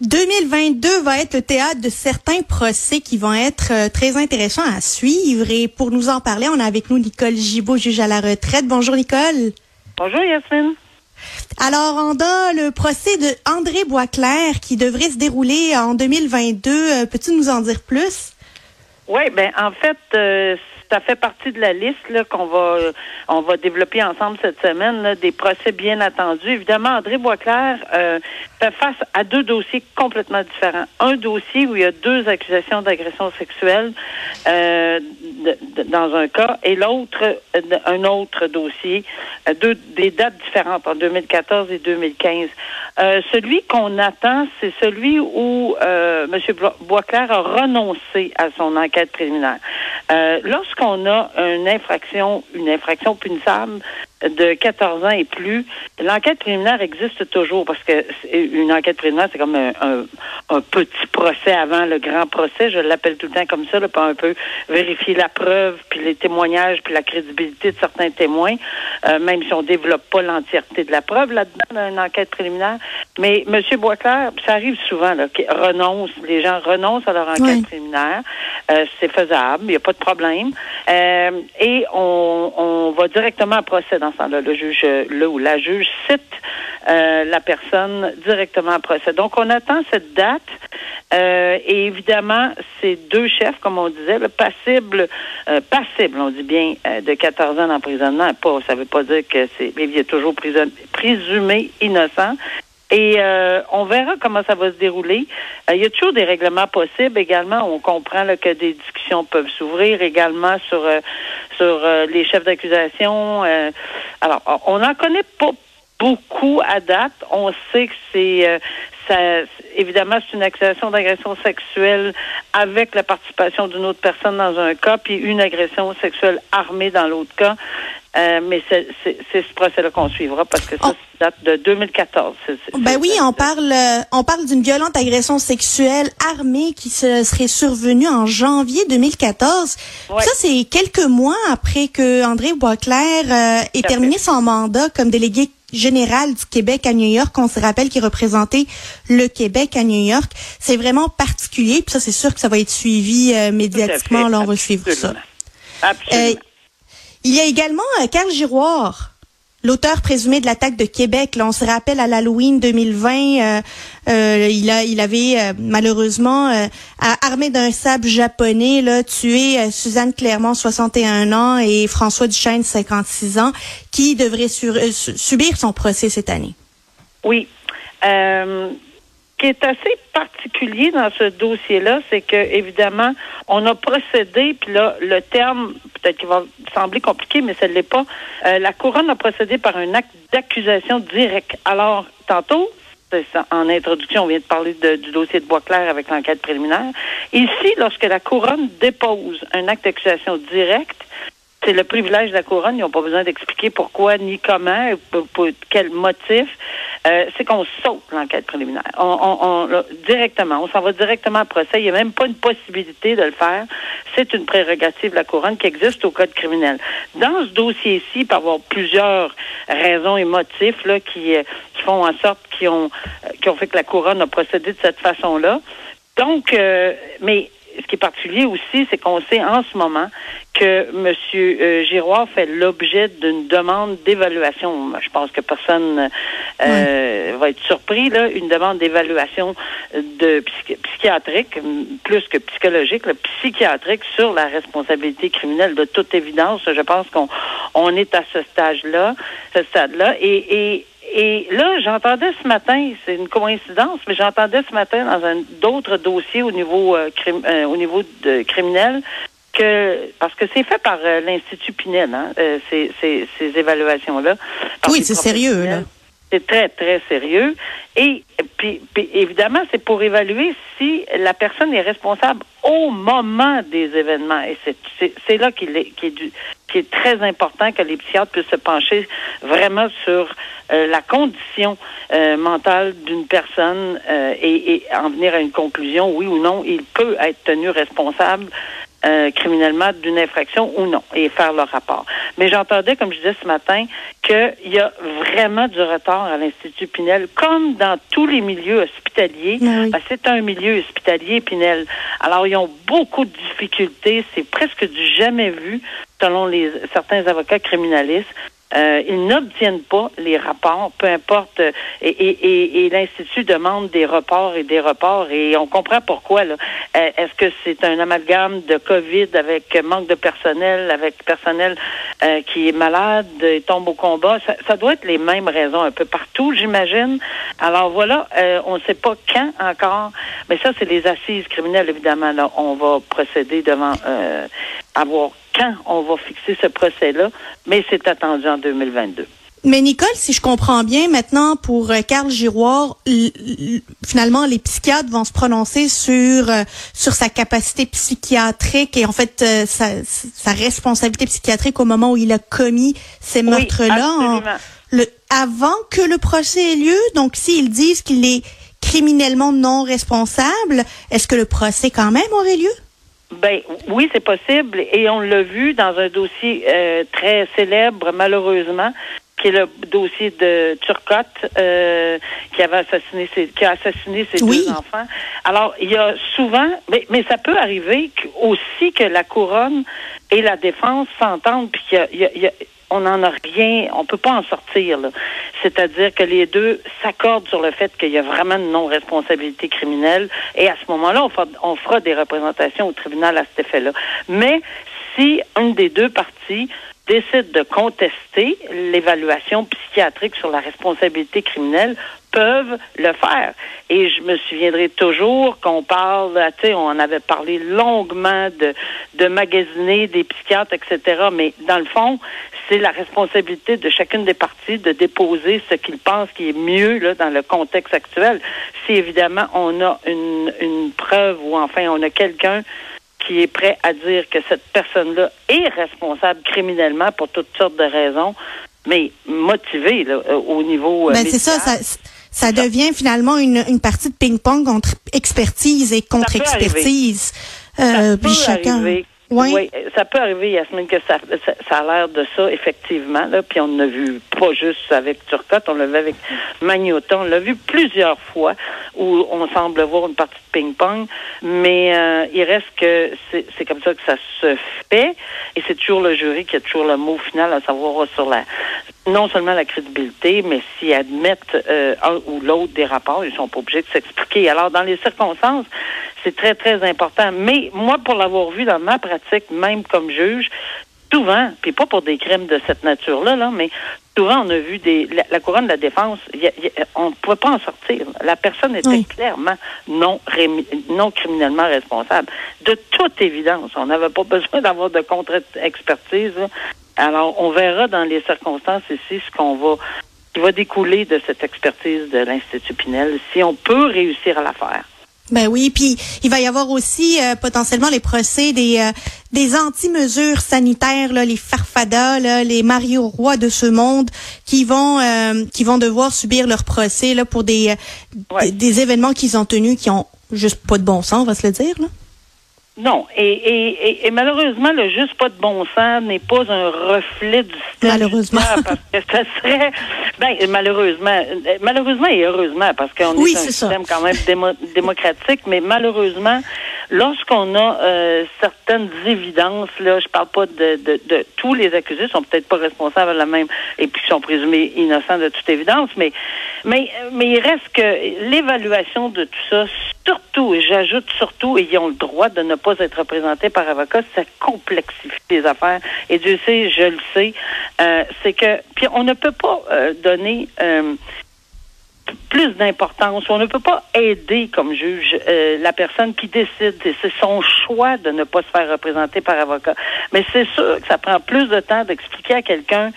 2022 va être le théâtre de certains procès qui vont être euh, très intéressants à suivre. Et pour nous en parler, on a avec nous Nicole Gibault, juge à la retraite. Bonjour Nicole. Bonjour, Yasmine. Alors, on a le procès de André Boisclair qui devrait se dérouler en 2022. Euh, Peux-tu nous en dire plus? Oui, ben en fait, euh, ça fait partie de la liste là, qu'on va euh, on va développer ensemble cette semaine, là, des procès bien attendus. Évidemment, André Boisclair euh, fait face à deux dossiers complètement différents. Un dossier où il y a deux accusations d'agression sexuelle euh, dans un cas, et l'autre, euh, un autre dossier, euh, deux des dates différentes en 2014 et 2015. Euh, celui qu'on attend, c'est celui où euh, M. Boisclair a renoncé à son enquête préliminaire. Euh, Lorsqu'on a une infraction, une infraction punissable de 14 ans et plus, l'enquête préliminaire existe toujours parce que une enquête préliminaire, c'est comme un, un- un petit procès avant le grand procès. Je l'appelle tout le temps comme ça, là, pour un peu vérifier la preuve, puis les témoignages, puis la crédibilité de certains témoins, euh, même si on développe pas l'entièreté de la preuve là-dedans, dans une enquête préliminaire. Mais M. Boisclair, ça arrive souvent, là, qu'ils renoncent, les gens renoncent à leur enquête Oui. préliminaire. Euh, c'est faisable, il n'y a pas de problème. Euh, et on, on va directement à procès dans ce temps-là. Le juge, là où la juge cite euh, la personne directement à procès. Donc, on attend cette date. Euh, et évidemment, ces deux chefs, comme on disait, le passible, euh, passible, on dit bien, euh, de 14 ans d'emprisonnement. Pas, ça veut pas dire que c'est, il est toujours prison- présumé innocent. Et euh, on verra comment ça va se dérouler. Euh, il y a toujours des règlements possibles également. On comprend là, que des discussions peuvent s'ouvrir également sur euh, sur euh, les chefs d'accusation. Euh, alors, on n'en connaît pas beaucoup à date. On sait que c'est ça, évidemment, c'est une accusation d'agression sexuelle avec la participation d'une autre personne dans un cas, puis une agression sexuelle armée dans l'autre cas. Euh, mais c'est ce procès-là qu'on suivra parce que ça, Oh. date de 2014. C'est- c'est- Ben oui, on parle, euh, on parle d'une violente agression sexuelle armée qui se serait survenue en janvier 2014. Ouais. Ça, c'est quelques mois après que André Boisclair euh, ait terminé fait. son mandat comme délégué général du Québec à New York. On se rappelle qu'il représentait le Québec à New York. C'est vraiment particulier. Puis ça, c'est sûr que ça va être suivi euh, médiatiquement. Là, on va suivre ça. absolument. Il y a également euh, Carl Giroir, l'auteur présumé de l'attaque de Québec. On se rappelle à l'Halloween 2020, euh, euh, il a, il avait malheureusement armé d'un sable japonais tué Suzanne Clermont, 61 ans, et François Duchesne, 56 ans, qui devrait sur- su- subir son procès cette année. Oui. Qui est assez particulier dans ce dossier-là, c'est que évidemment, on a procédé, puis là, le terme, peut-être qu'il va sembler compliqué, mais ce ne l'est pas. Euh, la couronne a procédé par un acte d'accusation direct. Alors, tantôt, en introduction, on vient de parler du dossier de Boisclair avec l'enquête préliminaire. Ici, lorsque la couronne dépose un acte d'accusation direct, c'est le privilège de la couronne. Ils n'ont pas besoin d'expliquer pourquoi ni comment, pour, pour quel motif. Euh, c'est qu'on saute l'enquête préliminaire. On, on, on- directement, on s'en va directement à procès. Il n'y a même pas une possibilité de le faire. C'est une prérogative de la couronne qui existe au code criminel. Dans ce dossier-ci, y avoir plusieurs raisons et motifs là, qui, euh, qui font en sorte qu'ils ont, euh, qui ont fait que la couronne a procédé de cette façon-là. Donc, euh, mais ce qui est particulier aussi, c'est qu'on sait en ce moment que M. Euh, Giroir fait l'objet d'une demande d'évaluation. Je pense que personne euh, va être surpris, là, une demande d'évaluation de psychi- psychiatrique, plus que psychologique, là, psychiatrique sur la responsabilité criminelle. De toute évidence, je pense qu'on on est à ce stage-là, ce stade-là, et, et et là, j'entendais ce matin, c'est une coïncidence, mais j'entendais ce matin dans un d'autres dossiers au niveau euh, crim- euh, au niveau de criminel que parce que c'est fait par euh, l'Institut Pinel, hein, euh, ces, ces, ces évaluations-là. Oui, c'est sérieux, là. C'est très, très sérieux. Et puis, puis évidemment, c'est pour évaluer si la personne est responsable au moment des événements. Et c'est là qu'il est, qui est, du, qui est très important que les psychiatres puissent se pencher vraiment sur euh, la condition euh, mentale d'une personne euh, et, et, en venir à une conclusion, oui ou non, il peut être tenu responsable euh, criminellement d'une infraction ou non et faire le rapport. Mais j'entendais, comme je disais ce matin, qu'il y a vraiment du retard à l'Institut Pinel, comme dans tous les milieux hospitaliers. Oui. Ben, c'est un milieu hospitalier, Pinel. Alors, ils ont beaucoup de difficultés. C'est presque du jamais vu, selon les certains avocats criminalistes. Euh, ils n'obtiennent pas les rapports, peu importe. Et, et, et, et l'Institut demande des reports et des reports, et on comprend pourquoi. Là. Euh, Est-ce que c'est un amalgame de COVID avec manque de personnel, avec personnel euh, qui est malade et tombe au combat? Ça, ça, doit être les mêmes raisons un peu partout, j'imagine. Alors voilà, euh, on ne sait pas quand encore, mais ça, c'est les assises criminelles, évidemment. Là, on va procéder devant euh, avoir quand on va fixer ce procès-là, mais c'est attendu en 2022. Mais Nicole, si je comprends bien, maintenant pour euh, Carl Giroir, finalement les psychiatres vont se prononcer sur euh, sur sa capacité psychiatrique et en fait euh, sa, sa, responsabilité psychiatrique au moment où il a commis ces meurtres-là. Oui, avant que le procès ait lieu, donc s'ils disent qu'il est criminellement non responsable, est-ce que le procès quand même aurait lieu? Ben oui, c'est possible et on l'a vu dans un dossier euh, très célèbre, malheureusement, qui est le dossier de Turcotte, euh, qui avait assassiné ses, qui a assassiné ses oui. deux enfants. Alors il y a souvent, mais, mais ça peut arriver aussi que la couronne et la défense s'entendent puis qu'il y a, il y a on n'en a rien, on peut pas en sortir. C'est-à-dire que les deux s'accordent sur le fait qu'il y a vraiment une non-responsabilité criminelle et à ce moment-là, on fera, des représentations au tribunal à cet effet-là. Mais si une des deux parties décide de contester l'évaluation psychiatrique sur la responsabilité criminelle, peuvent le faire. Et je me souviendrai toujours qu'on parle, tu sais, on avait parlé longuement de, de magasiner des psychiatres, etc. Mais dans le fond, c'est la responsabilité de chacune des parties de déposer ce qu'ils pensent qui est mieux là, dans le contexte actuel. Si évidemment on a une, une preuve ou enfin on a quelqu'un qui est prêt à dire que cette personne-là est responsable criminellement pour toutes sortes de raisons, mais motivée là, au niveau. Ben c'est ça, ça, ça devient finalement une, une partie de ping-pong entre expertise et contre-expertise. Euh, puis chacun. Arriver. Oui. oui. ça peut arriver, Yasmine, que ça, ça, ça a l'air de ça, effectivement. Là, puis on l'a vu pas juste avec Turcotte, on l'a vu avec Magnoton, on l'a vu plusieurs fois où on semble voir une partie de ping-pong, mais euh, il reste que c'est comme ça que ça se fait, et c'est toujours le jury qui a toujours le mot final à savoir sur la non seulement la crédibilité, mais s'ils admettent euh, un ou l'autre des rapports, ils sont pas obligés de s'expliquer. Alors, dans les circonstances, c'est très, très important. Mais moi, pour l'avoir vu dans ma pratique, même comme juge, souvent, puis pas pour des crimes de cette nature-là, là, mais souvent on a vu des la, la couronne de la défense, y a, y a, on ne pouvait pas en sortir. La personne était oui. clairement non non criminellement responsable. De toute évidence, on n'avait pas besoin d'avoir de contre-expertise. Alors, on verra dans les circonstances ici ce qu'on va qui va découler de cette expertise de l'Institut Pinel, si on peut réussir à la faire. Ben oui, puis il va y avoir aussi euh, potentiellement les procès des euh, des anti-mesures sanitaires, là, les farfadas, là, les Mario Roy de ce monde, qui vont euh, qui vont devoir subir leur procès là pour des ouais. des, des, événements qu'ils ont tenus qui ont juste pas de bon sens, on va se le dire là. Non, et, et, et, malheureusement, le juste pas de bon sens n'est pas un reflet du système. Malheureusement. Parce que ça serait, ben, malheureusement, malheureusement et heureusement, parce qu'on oui, est un est système quand même démo, démocratique, mais malheureusement, lorsqu'on a euh, certaines évidences, là, je parle pas de, de, de tous les accusés sont peut-être pas responsables de la même, et puis sont présumés innocents de toute évidence, mais, mais, mais il reste que l'évaluation de tout ça, surtout, et j'ajoute surtout, et ils ont le droit de ne pas être représentés par avocat, ça complexifie les affaires. Et Dieu sait, je le sais, euh, c'est que, puis on ne peut pas euh, donner euh, plus d'importance. On ne peut pas aider comme juge euh, la personne qui décide. C'est son choix de ne pas se faire représenter par avocat. Mais c'est sûr que ça prend plus de temps d'expliquer à quelqu'un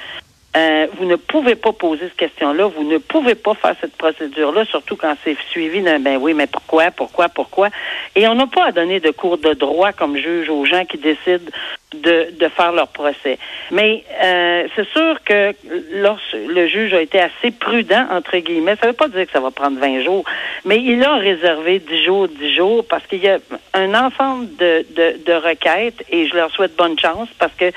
Euh, vous ne pouvez pas poser cette question-là, vous ne pouvez pas faire cette procédure-là, surtout quand c'est suivi d'un ben oui, mais pourquoi, pourquoi, pourquoi? Et on n'a pas à donner de cours de droit comme juge aux gens qui décident de, de faire leur procès. Mais euh, c'est sûr que lorsque le juge a été assez prudent, entre guillemets, ça ne veut pas dire que ça va prendre 20 jours, mais il a réservé 10 jours, 10 jours, parce qu'il y a un ensemble de, de, de requêtes, et je leur souhaite bonne chance, parce que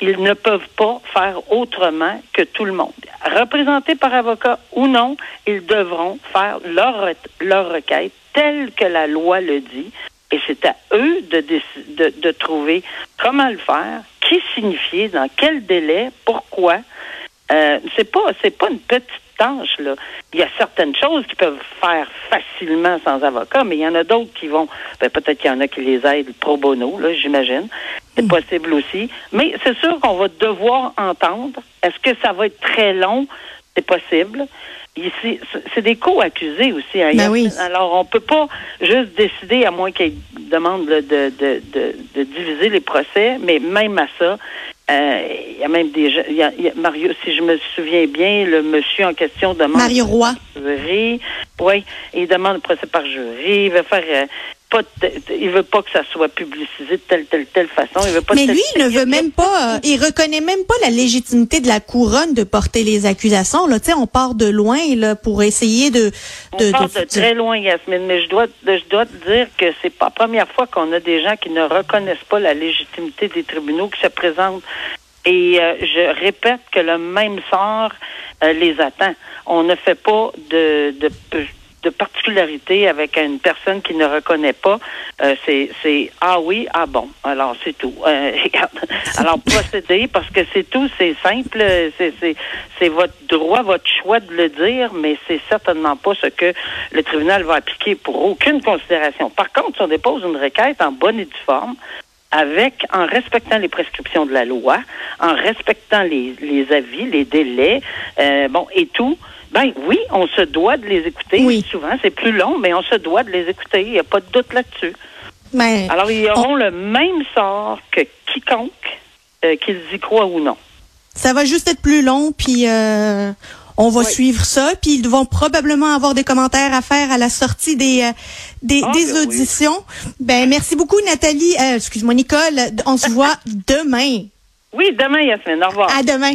ils ne peuvent pas faire autrement que tout le monde. Représentés par avocat ou non, ils devront faire leur, leur requête telle que la loi le dit. Et c'est à eux de, de, trouver comment le faire, qui signifier, dans quel délai, pourquoi. Euh, c'est pas c'est pas une petite tâche là. Il y a certaines choses qui peuvent faire facilement sans avocat, mais il y en a d'autres qui vont. Ben, peut-être qu'il y en a qui les aident pro bono, là, j'imagine. C'est possible aussi. Mais c'est sûr qu'on va devoir entendre. Est-ce que ça va être très long? C'est possible. Ici, c'est des co-accusés aussi. Hein. Ben oui. Alors, on peut pas juste décider, à moins qu'ils demandent de, de, de, de, diviser les procès, mais même à ça, euh, il y a même des il y a, il y a Mario, si je me souviens bien, le monsieur en question demande Mario Roy. Jury. Oui, il demande le procès par jury. Il veut faire euh, pas il veut pas que ça soit publicisé de telle telle telle façon. Il veut pas Mais lui, il ne veut même pas, euh, il reconnaît même pas la légitimité de la couronne de porter les accusations. Là, tu sais, on part de loin là pour essayer de. On de, part de- de très loin, Yasmine, mais je dois, je dois te dire que c'est pas la première fois qu'on a des gens qui ne reconnaissent pas la légitimité des tribunaux qui se présentent. Et euh, je répète que le même sort euh, les attend. On ne fait pas de, de, de particularité avec une personne qui ne reconnaît pas. Euh, c'est, ah oui, ah bon. Alors c'est tout. Euh. Alors procédez parce que c'est tout, c'est simple. C'est, votre droit, votre choix de le dire, mais c'est certainement pas ce que le tribunal va appliquer pour aucune considération. Par contre, si on dépose une requête en bonne et due forme, avec, en respectant les prescriptions de la loi, en respectant les, les avis, les délais, euh, bon, et tout, ben oui, on se doit de les écouter. Oui. Souvent, c'est plus long, mais on se doit de les écouter. Il n'y a pas de doute là-dessus. Mais- Alors, ils auront le même sort que quiconque, euh, qu'ils y croient ou non. Ça va juste être plus long, puis euh, on va Oui. suivre ça, puis ils vont probablement avoir des commentaires à faire à la sortie des euh, des, Ah, des ben oui. auditions. Ben merci beaucoup Nathalie, euh, excuse-moi Nicole, on se voit demain. Oui, demain, Yasmine. Au revoir. À demain.